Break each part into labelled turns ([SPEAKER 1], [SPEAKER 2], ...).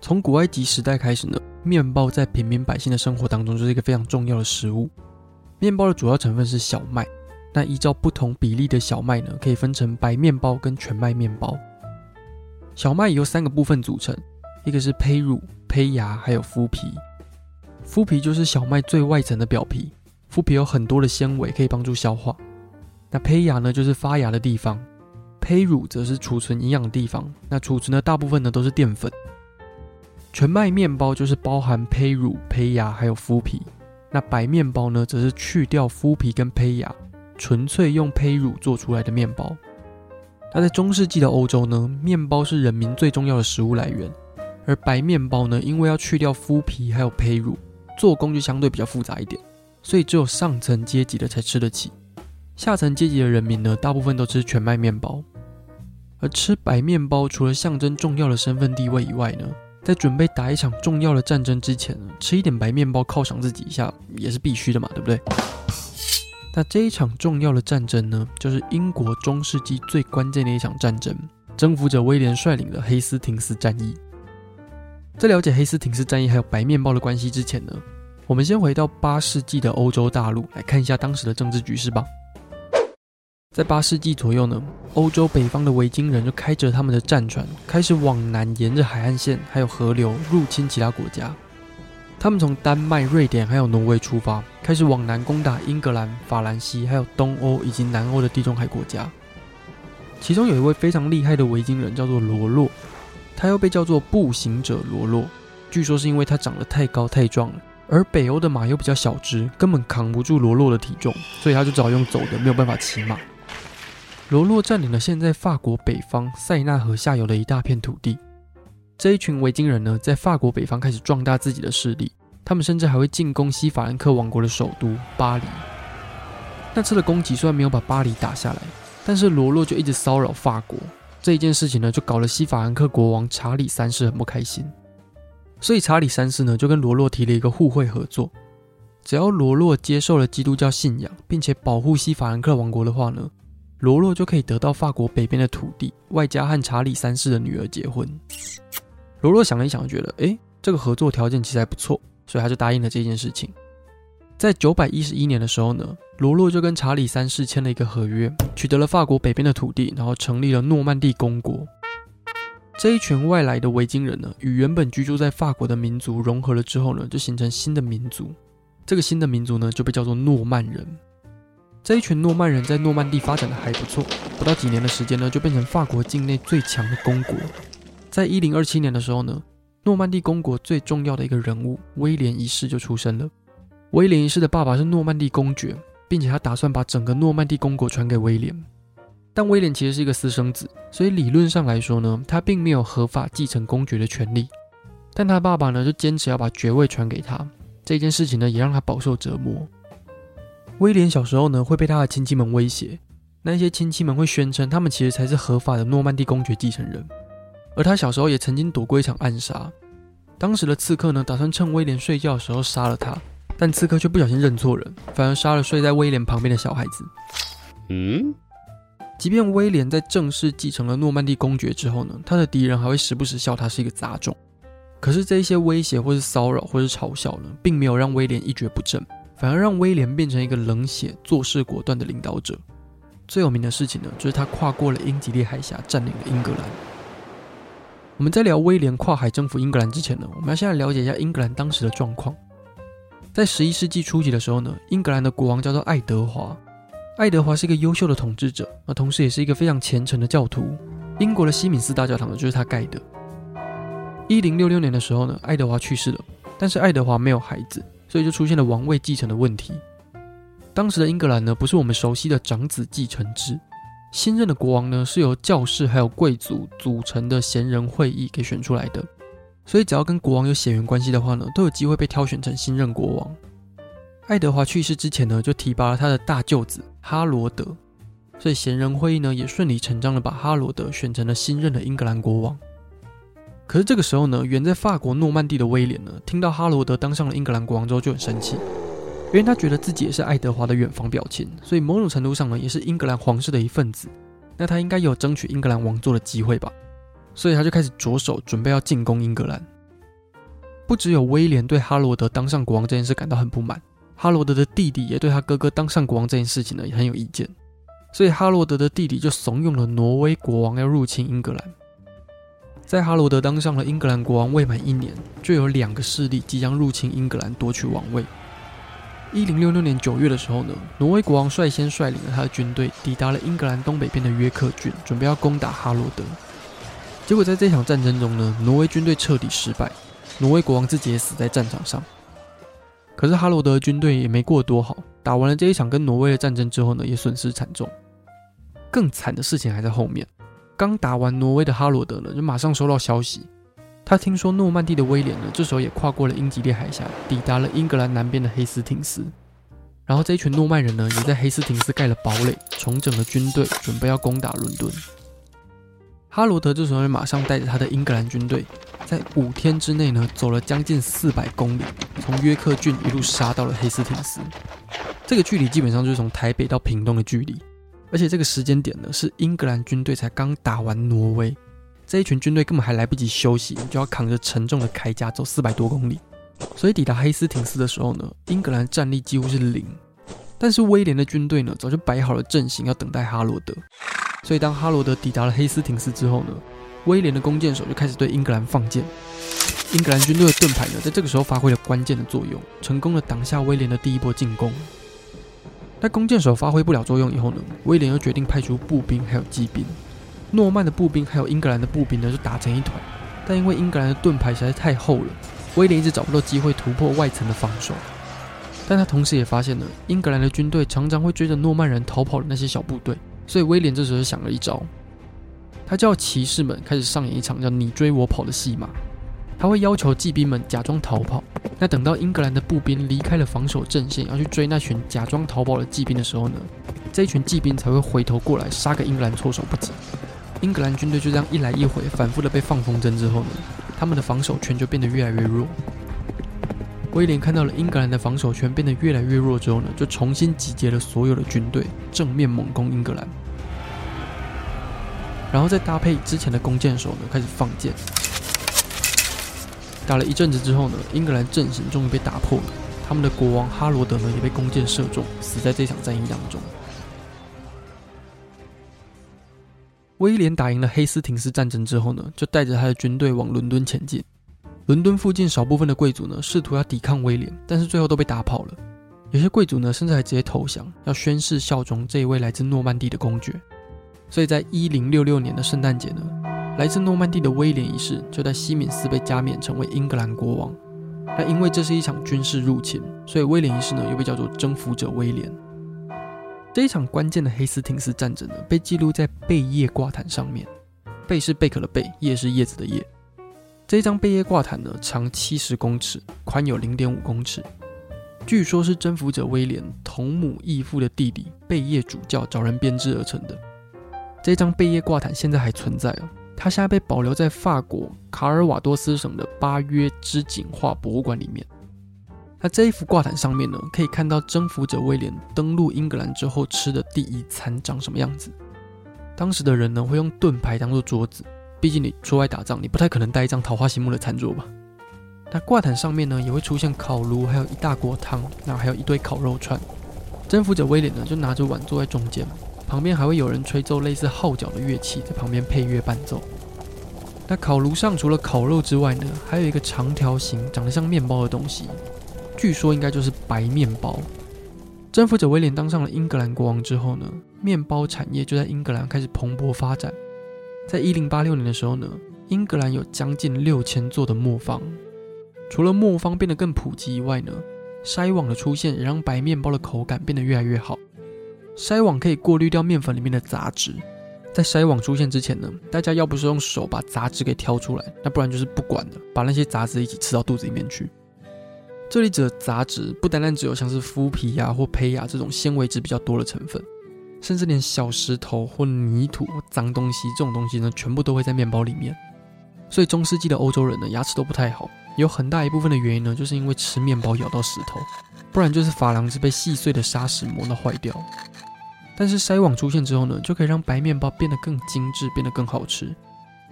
[SPEAKER 1] 从古埃及时代开始呢，面包在平民百姓的生活当中就是一个非常重要的食物。面包的主要成分是小麦，那依照不同比例的小麦呢，可以分成白面包跟全麦面包。小麦由三个部分组成，一个是胚乳、胚芽，还有麸皮。麸皮就是小麦最外层的表皮，麸皮有很多的纤维可以帮助消化。那胚芽呢，就是发芽的地方；胚乳则是储存营养的地方。那储存的大部分呢，都是淀粉。全麦面包就是包含胚乳、胚芽还有麸皮，那白面包呢，则是去掉麸皮跟胚芽，纯粹用胚乳做出来的面包。那在中世纪的欧洲呢，面包是人民最重要的食物来源，而白面包呢，因为要去掉麸皮还有胚乳，做工就相对比较复杂一点，所以只有上层阶级的才吃得起，下层阶级的人民呢，大部分都吃全麦面包。而吃白面包，除了象征重要的身份地位以外呢，在准备打一场重要的战争之前，吃一点白面包犒赏自己一下也是必须的嘛，对不对？那这一场重要的战争呢，就是英国中世纪最关键的一场战争——征服者威廉率领的黑斯廷斯战役。在了解黑斯廷斯战役还有白面包的关系之前呢，我们先回到八世纪的欧洲大陆来看一下当时的政治局势吧。在八世纪左右呢，欧洲北方的维京人就开着他们的战船，开始往南沿着海岸线还有河流入侵其他国家。他们从丹麦、瑞典还有挪威出发，开始往南攻打英格兰、法兰西还有东欧以及南欧的地中海国家。其中有一位非常厉害的维京人叫做罗洛，他又被叫做步行者罗洛，据说是因为他长得太高太壮了。而北欧的马又比较小只，根本扛不住罗洛的体重，所以他就只好用走的，没有办法骑马。罗洛占领了现在法国北方塞纳河下游的一大片土地。这一群维京人呢，在法国北方开始壮大自己的势力，他们甚至还会进攻西法兰克王国的首都巴黎。那次的攻击虽然没有把巴黎打下来，但是罗洛就一直骚扰法国。这一件事情呢，就搞了西法兰克国王查理三世很不开心。所以查理三世呢，就跟罗洛提了一个互惠合作，只要罗洛接受了基督教信仰，并且保护西法兰克王国的话呢，罗洛就可以得到法国北边的土地，外加和查理三世的女儿结婚。罗洛想了一想，觉得诶，这个合作条件其实还不错，所以他就答应了这件事情。在九百一十一年的时候呢，罗洛就跟查理三世签了一个合约，取得了法国北边的土地，然后成立了诺曼第公国。这一群外来的维京人呢，与原本居住在法国的民族融合了之后呢，就形成新的民族。这个新的民族呢，就被叫做诺曼人。这一群诺曼人在诺曼地发展的还不错，不到几年的时间呢，就变成法国境内最强的公国。在一零二七年的时候呢，诺曼第公国最重要的一个人物威廉一世就出生了。威廉一世的爸爸是诺曼第公爵，并且他打算把整个诺曼第公国传给威廉。但威廉其实是一个私生子，所以理论上来说呢，他并没有合法继承公爵的权利。但他爸爸呢，就坚持要把爵位传给他。这件事情呢，也让他饱受折磨。威廉小时候呢，会被他的亲戚们威胁，那些亲戚们会宣称他们其实才是合法的诺曼底公爵继承人，而他小时候也曾经躲过一场暗杀。当时的刺客呢，打算趁威廉睡觉的时候杀了他，但刺客却不小心认错人，反而杀了睡在威廉旁边的小孩子。嗯，即便威廉在正式继承了诺曼底公爵之后呢，他的敌人还会时不时笑他是一个杂种。可是这些威胁或是骚扰或是嘲笑呢，并没有让威廉一蹶不振。反而让威廉变成一个冷血、做事果断的领导者。最有名的事情呢，就是他跨过了英吉利海峡，占领了英格兰。我们在聊威廉跨海征服英格兰之前呢，我们要先来了解一下英格兰当时的状况。在十一世纪初期的时候呢，英格兰的国王叫做爱德华。爱德华是一个优秀的统治者，那同时也是一个非常虔诚的教徒。英国的西敏寺大教堂呢，就是他盖的。一零六六年的时候呢，爱德华去世了，但是爱德华没有孩子，所以就出现了王位继承的问题。当时的英格兰呢，不是我们熟悉的长子继承制，新任的国王呢，是由教士还有贵族组成的贤人会议给选出来的，所以只要跟国王有血缘关系的话呢，都有机会被挑选成新任国王。爱德华去世之前呢，就提拔了他的大舅子哈罗德，所以贤人会议呢也顺理成章的把哈罗德选成了新任的英格兰国王。可是这个时候呢，远在法国诺曼底的威廉呢，听到哈罗德当上了英格兰国王之后就很生气，因为他觉得自己也是爱德华的远房表亲，所以某种程度上呢，也是英格兰皇室的一份子，那他应该有争取英格兰王座的机会吧，所以他就开始着手准备要进攻英格兰。不只有威廉对哈罗德当上国王这件事感到很不满。哈罗德的弟弟也对他哥哥当上国王这件事情呢也很有意见，所以哈罗德的弟弟就怂恿了挪威国王要入侵英格兰。在哈罗德当上了英格兰国王未满一年，就有两个势力即将入侵英格兰夺取王位。一零六六年九月的时候呢，挪威国王率先率领了他的军队抵达了英格兰东北边的约克郡，准备要攻打哈罗德。结果在这场战争中呢，挪威军队彻底失败，挪威国王自己也死在战场上。可是哈罗德军队也没过多好，打完了这一场跟挪威的战争之后呢，也损失惨重。更惨的事情还在后面。刚打完挪威的哈罗德呢，就马上收到消息，他听说诺曼底的威廉呢，这时候也跨过了英吉利海峡，抵达了英格兰南边的黑斯廷斯。然后这一群诺曼人呢，也在黑斯廷斯盖了堡垒，重整了军队，准备要攻打伦敦。哈罗德这时候马上带着他的英格兰军队，在五天之内呢，走了将近四百公里，从约克郡一路杀到了黑斯廷斯。这个距离基本上就是从台北到屏东的距离，而且这个时间点呢，是英格兰军队才刚打完挪威，这一群军队根本还来不及休息，就要扛着沉重的铠甲走四百多公里。所以抵达黑斯廷斯的时候呢，英格兰战力几乎是零，但是威廉的军队呢，早就摆好了阵型，要等待哈罗德。所以，当哈罗德抵达了黑斯廷斯之后呢，威廉的弓箭手就开始对英格兰放箭。英格兰军队的盾牌呢，在这个时候发挥了关键的作用，成功的挡下威廉的第一波进攻。在弓箭手发挥不了作用以后呢，威廉又决定派出步兵还有骑兵。诺曼的步兵还有英格兰的步兵呢，就打成一团。但因为英格兰的盾牌实在太厚了，威廉一直找不到机会突破外层的防守。但他同时也发现了，英格兰的军队常常会追着诺曼人逃跑的那些小部队。所以威廉这时候想了一招，他叫骑士们开始上演一场叫“你追我跑”的戏码。他会要求骑兵们假装逃跑，那等到英格兰的步兵离开了防守阵线，要去追那群假装逃跑的骑兵的时候呢，这一群骑兵才会回头过来杀个英格兰措手不及。英格兰军队就这样一来一回，反复的被放风筝之后呢，他们的防守圈就变得越来越弱。威廉看到了英格兰的防守圈变得越来越弱之后呢，就重新集结了所有的军队，正面猛攻英格兰。然后再搭配之前的弓箭手呢，开始放箭。打了一阵子之后呢，英格兰阵型终于被打破了。他们的国王哈罗德呢，也被弓箭射中，死在这场战役当中。威廉打赢了黑斯廷斯战争之后呢，就带着他的军队往伦敦前进。伦敦附近少部分的贵族呢，试图要抵抗威廉，但是最后都被打跑了。有些贵族呢，甚至还直接投降，要宣誓效忠这一位来自诺曼底的公爵。所以在一零六六年的圣诞节呢，来自诺曼底的威廉一世就在西敏寺被加冕成为英格兰国王。那因为这是一场军事入侵，所以威廉一世呢又被叫做征服者威廉。这一场关键的黑斯廷斯战争呢，被记录在贝叶挂毯上面。贝是贝壳的贝，叶是叶子的叶。这张贝叶挂毯呢，长七十公尺，宽有零点五公尺。据说是征服者威廉同母异父的弟弟贝叶主教找人编织而成的。这张贝叶挂毯现在还存在哦，它现在被保留在法国卡尔瓦多斯省的巴约织锦画博物馆里面。那这一幅挂毯上面呢，可以看到征服者威廉登陆英格兰之后吃的第一餐长什么样子。当时的人呢，会用盾牌当做桌子。毕竟你出外打仗，你不太可能带一张桃花心木的餐桌吧？那挂毯上面呢，也会出现烤炉，还有一大锅汤，那还有一堆烤肉串。征服者威廉呢，就拿着碗坐在中间，旁边还会有人吹奏类似号角的乐器，在旁边配乐伴奏。那烤炉上除了烤肉之外呢，还有一个长条形、长得像面包的东西，据说应该就是白面包。征服者威廉当上了英格兰国王之后呢，面包产业就在英格兰开始蓬勃发展。在一零八六年的时候呢，英格兰有将近六千座的磨坊。除了磨坊变得更普及以外呢，筛网的出现也让白面包的口感变得越来越好。筛网可以过滤掉面粉里面的杂质。在筛网出现之前呢，大家要不是用手把杂质给挑出来，那不然就是不管的，把那些杂质一起吃到肚子里面去。这里指的杂质不单单只有像是麸皮呀、或胚芽这种纤维质比较多的成分，甚至连小石头或泥土或脏东西这种东西呢，全部都会在面包里面。所以中世纪的欧洲人呢，牙齿都不太好，有很大一部分的原因呢，就是因为吃面包咬到石头，不然就是珐琅质被细碎的砂石磨得坏掉。但是筛网出现之后呢，就可以让白面包变得更精致，变得更好吃。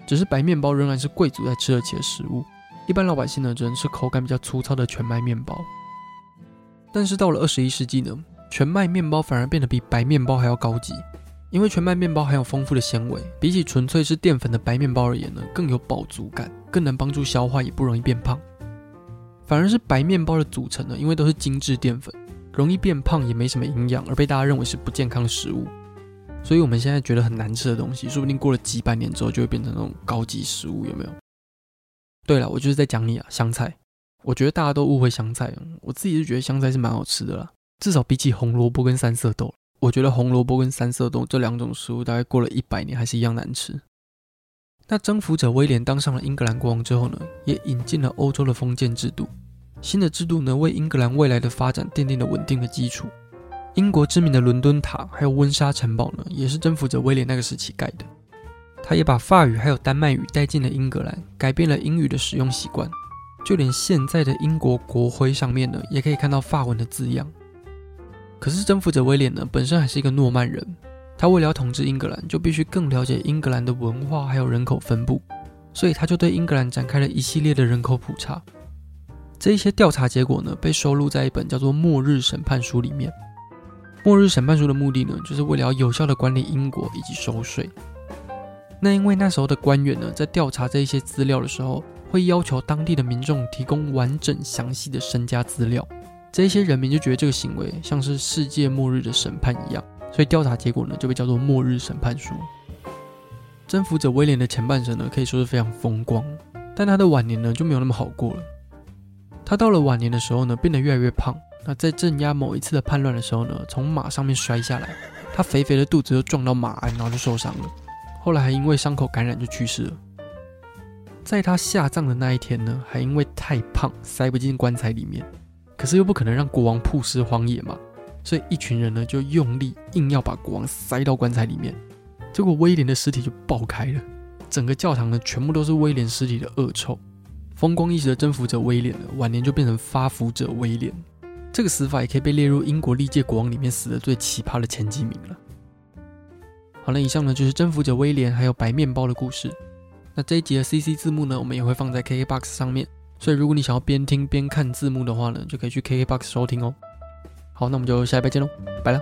[SPEAKER 1] 只是白面包仍然是贵族在吃得起的食物。一般老百姓呢，只能吃口感比较粗糙的全麦面包。但是到了二十一世纪呢，全麦面包反而变得比白面包还要高级，因为全麦面包含有丰富的纤维，比起纯粹是淀粉的白面包而言呢，更有饱足感，更能帮助消化，也不容易变胖。反而是白面包的组成呢，因为都是精致淀粉，容易变胖，也没什么营养，而被大家认为是不健康的食物。所以我们现在觉得很难吃的东西，说不定过了几百年之后，就会变成那种高级食物，有没有？对了，我就是在讲你啊，香菜。我觉得大家都误会香菜，我自己是觉得香菜是蛮好吃的啦，至少比起红萝卜跟三色豆，我觉得红萝卜跟三色豆这两种食物，大概过了一百年还是一样难吃。那征服者威廉当上了英格兰国王之后呢，也引进了欧洲的封建制度，新的制度呢，为英格兰未来的发展奠定了稳定的基础。英国知名的伦敦塔还有温莎城堡呢，也是征服者威廉那个时期盖的。他也把法语还有丹麦语带进了英格兰，改变了英语的使用习惯。就连现在的英国国徽上面呢，也可以看到法文的字样。可是征服者威廉呢，本身还是一个诺曼人，他为了要统治英格兰，就必须更了解英格兰的文化还有人口分布，所以他就对英格兰展开了一系列的人口普查。这一些调查结果呢，被收录在一本叫做《末日审判书》里面。《末日审判书》的目的呢，就是为了要有效的管理英国以及收税。那因为那时候的官员呢，在调查这一些资料的时候，会要求当地的民众提供完整详细的身家资料。这一些人民就觉得这个行为像是世界末日的审判一样，所以调查结果呢就被叫做末日审判书。征服者威廉的前半生呢可以说是非常风光，但他的晚年呢就没有那么好过了。他到了晚年的时候呢变得越来越胖，那在镇压某一次的叛乱的时候呢从马上面摔下来，他肥肥的肚子又撞到马鞍，然后就受伤了。后来还因为伤口感染就去世了。在他下葬的那一天呢，还因为太胖塞不进棺材里面，可是又不可能让国王曝尸荒野嘛，所以一群人呢就用力硬要把国王塞到棺材里面。结果威廉的尸体就爆开了，整个教堂呢全部都是威廉尸体的恶臭。风光一时的征服者威廉，晚年就变成发福者威廉。这个死法也可以被列入英国历届国王里面死的最奇葩的前几名了。好了，以上呢就是征服者威廉还有白面包的故事。那这一集的 CC 字幕呢，我们也会放在 KKBOX 上面，所以如果你想要边听边看字幕的话呢，就可以去 KKBOX 收听哦。好，那我们就下一拜见喽，拜了。